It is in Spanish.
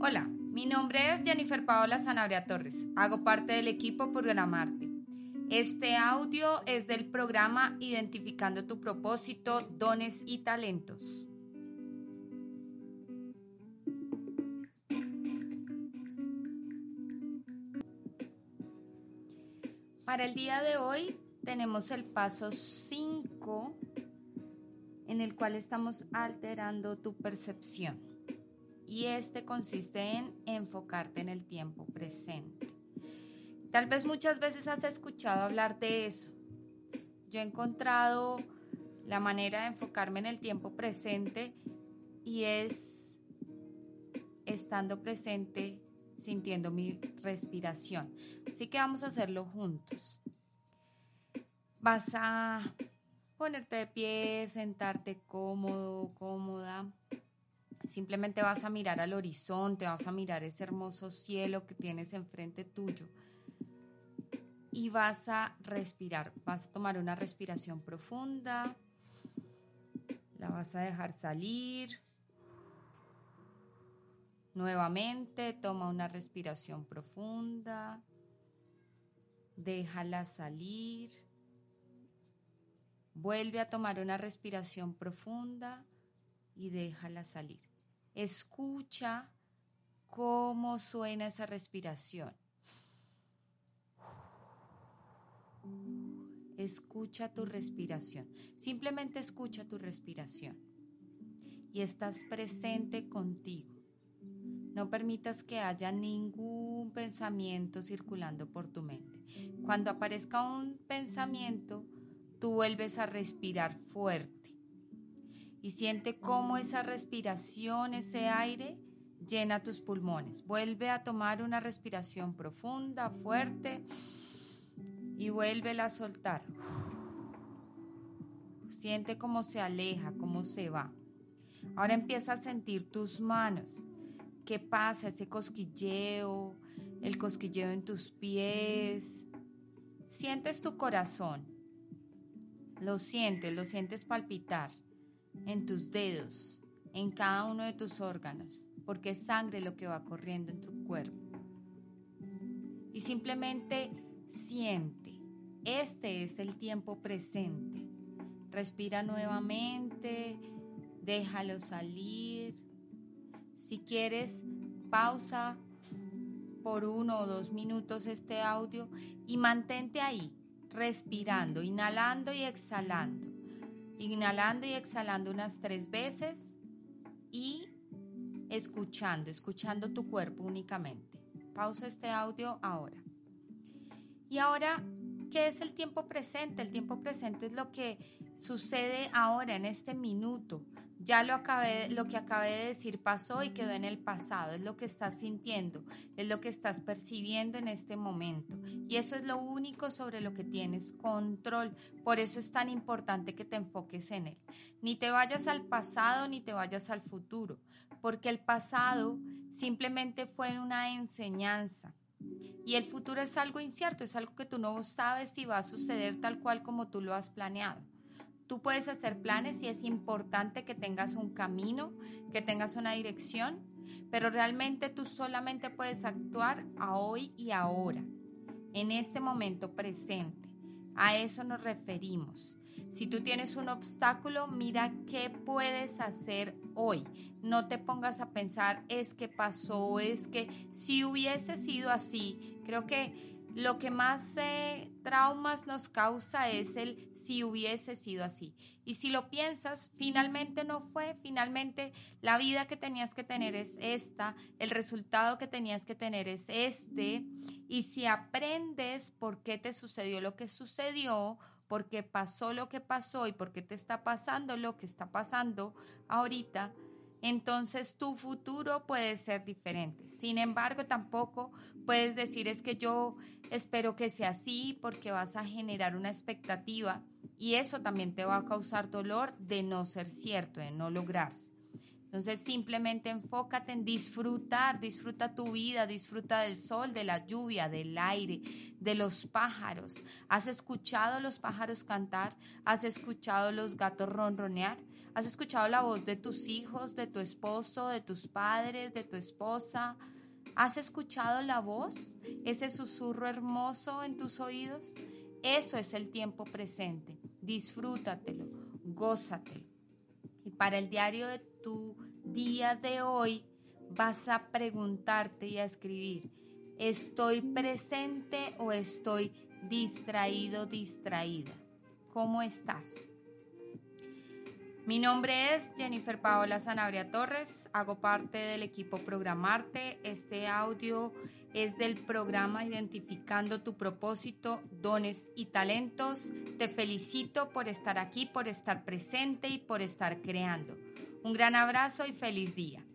Hola, mi nombre es Jennifer Paola Sanabria Torres. Hago parte del equipo Programarte. Este audio es del programa Identificando tu propósito, dones y talentos. Para el día de hoy tenemos el paso 5 en el cual estamos alterando tu percepción y este consiste en enfocarte en el tiempo presente. Tal vez muchas veces has escuchado hablar de eso. Yo he encontrado la manera de enfocarme en el tiempo presente y es estando presente, sintiendo mi respiración. Así que vamos a hacerlo juntos. Vas a ponerte de pie, sentarte cómodo, cómoda Simplemente vas a mirar al horizonte, vas a mirar ese hermoso cielo que tienes enfrente tuyo y vas a respirar. Vas a tomar una respiración profunda, la vas a dejar salir. Nuevamente, toma una respiración profunda, déjala salir. Vuelve a tomar una respiración profunda y déjala salir. Escucha cómo suena esa respiración. Escucha tu respiración. Simplemente escucha tu respiración. Y estás presente contigo. No permitas que haya ningún pensamiento circulando por tu mente. Cuando aparezca un pensamiento, tú vuelves a respirar fuerte y siente cómo esa respiración, ese aire, llena tus pulmones. Vuelve a tomar una respiración profunda, fuerte y vuélvela a soltar. Siente cómo se aleja, cómo se va. Ahora empieza a sentir tus manos. ¿Qué pasa? Ese cosquilleo, el cosquilleo en tus pies. Sientes tu corazón. Lo sientes, lo sientes palpitar en tus dedos, en cada uno de tus órganos, porque es sangre lo que va corriendo en tu cuerpo. Y simplemente siente, este es el tiempo presente. Respira nuevamente, déjalo salir. Si quieres, pausa por uno o dos minutos este audio y mantente ahí, respirando, inhalando y exhalando inhalando y exhalando unas tres veces y escuchando, escuchando tu cuerpo únicamente. Pausa este audio ahora. Y ahora, ¿qué es el tiempo presente? El tiempo presente es lo que sucede ahora, en este minuto. Ya lo, lo que acabé de decir pasó y quedó en el pasado, es lo que estás sintiendo, es lo que estás percibiendo en este momento. Y eso es lo único sobre lo que tienes control. Por eso es tan importante que te enfoques en él. Ni te vayas al pasado ni te vayas al futuro, porque el pasado simplemente fue una enseñanza. Y el futuro es algo incierto, es algo que tú no sabes si va a suceder tal cual como tú lo has planeado. Tú puedes hacer planes y es importante que tengas un camino, que tengas una dirección, pero realmente tú solamente puedes actuar a hoy y ahora, en este momento presente. A eso nos referimos. Si tú tienes un obstáculo, mira qué puedes hacer hoy. No te pongas a pensar, es que pasó, es que si hubiese sido así. Creo que lo que más eh, traumas nos causa es el si hubiese sido así. Y si lo piensas, finalmente no fue, finalmente la vida que tenías que tener es esta, el resultado que tenías que tener es este. Y si aprendes por qué te sucedió lo que sucedió, por qué pasó lo que pasó y por qué te está pasando lo que está pasando ahorita, entonces tu futuro puede ser diferente. Sin embargo, tampoco puedes decir es que yo espero que sea así porque vas a generar una expectativa y eso también te va a causar dolor de no ser cierto, de no lograrse. Entonces simplemente enfócate en disfrutar, disfruta tu vida, disfruta del sol, de la lluvia, del aire, de los pájaros. ¿Has escuchado los pájaros cantar? ¿Has escuchado los gatos ronronear? ¿Has escuchado la voz de tus hijos, de tu esposo, de tus padres, de tu esposa? ¿Has escuchado la voz? Ese susurro hermoso en tus oídos. Eso es el tiempo presente. Disfrútatelo, gózatelo. Y para el diario de tu día de hoy vas a preguntarte y a escribir, ¿estoy presente o estoy distraído, distraída? ¿Cómo estás? Mi nombre es Jennifer Paola Sanabria Torres, hago parte del equipo Programarte. Este audio es del programa Identificando tu propósito, dones y talentos. Te felicito por estar aquí, por estar presente y por estar creando. Un gran abrazo y feliz día.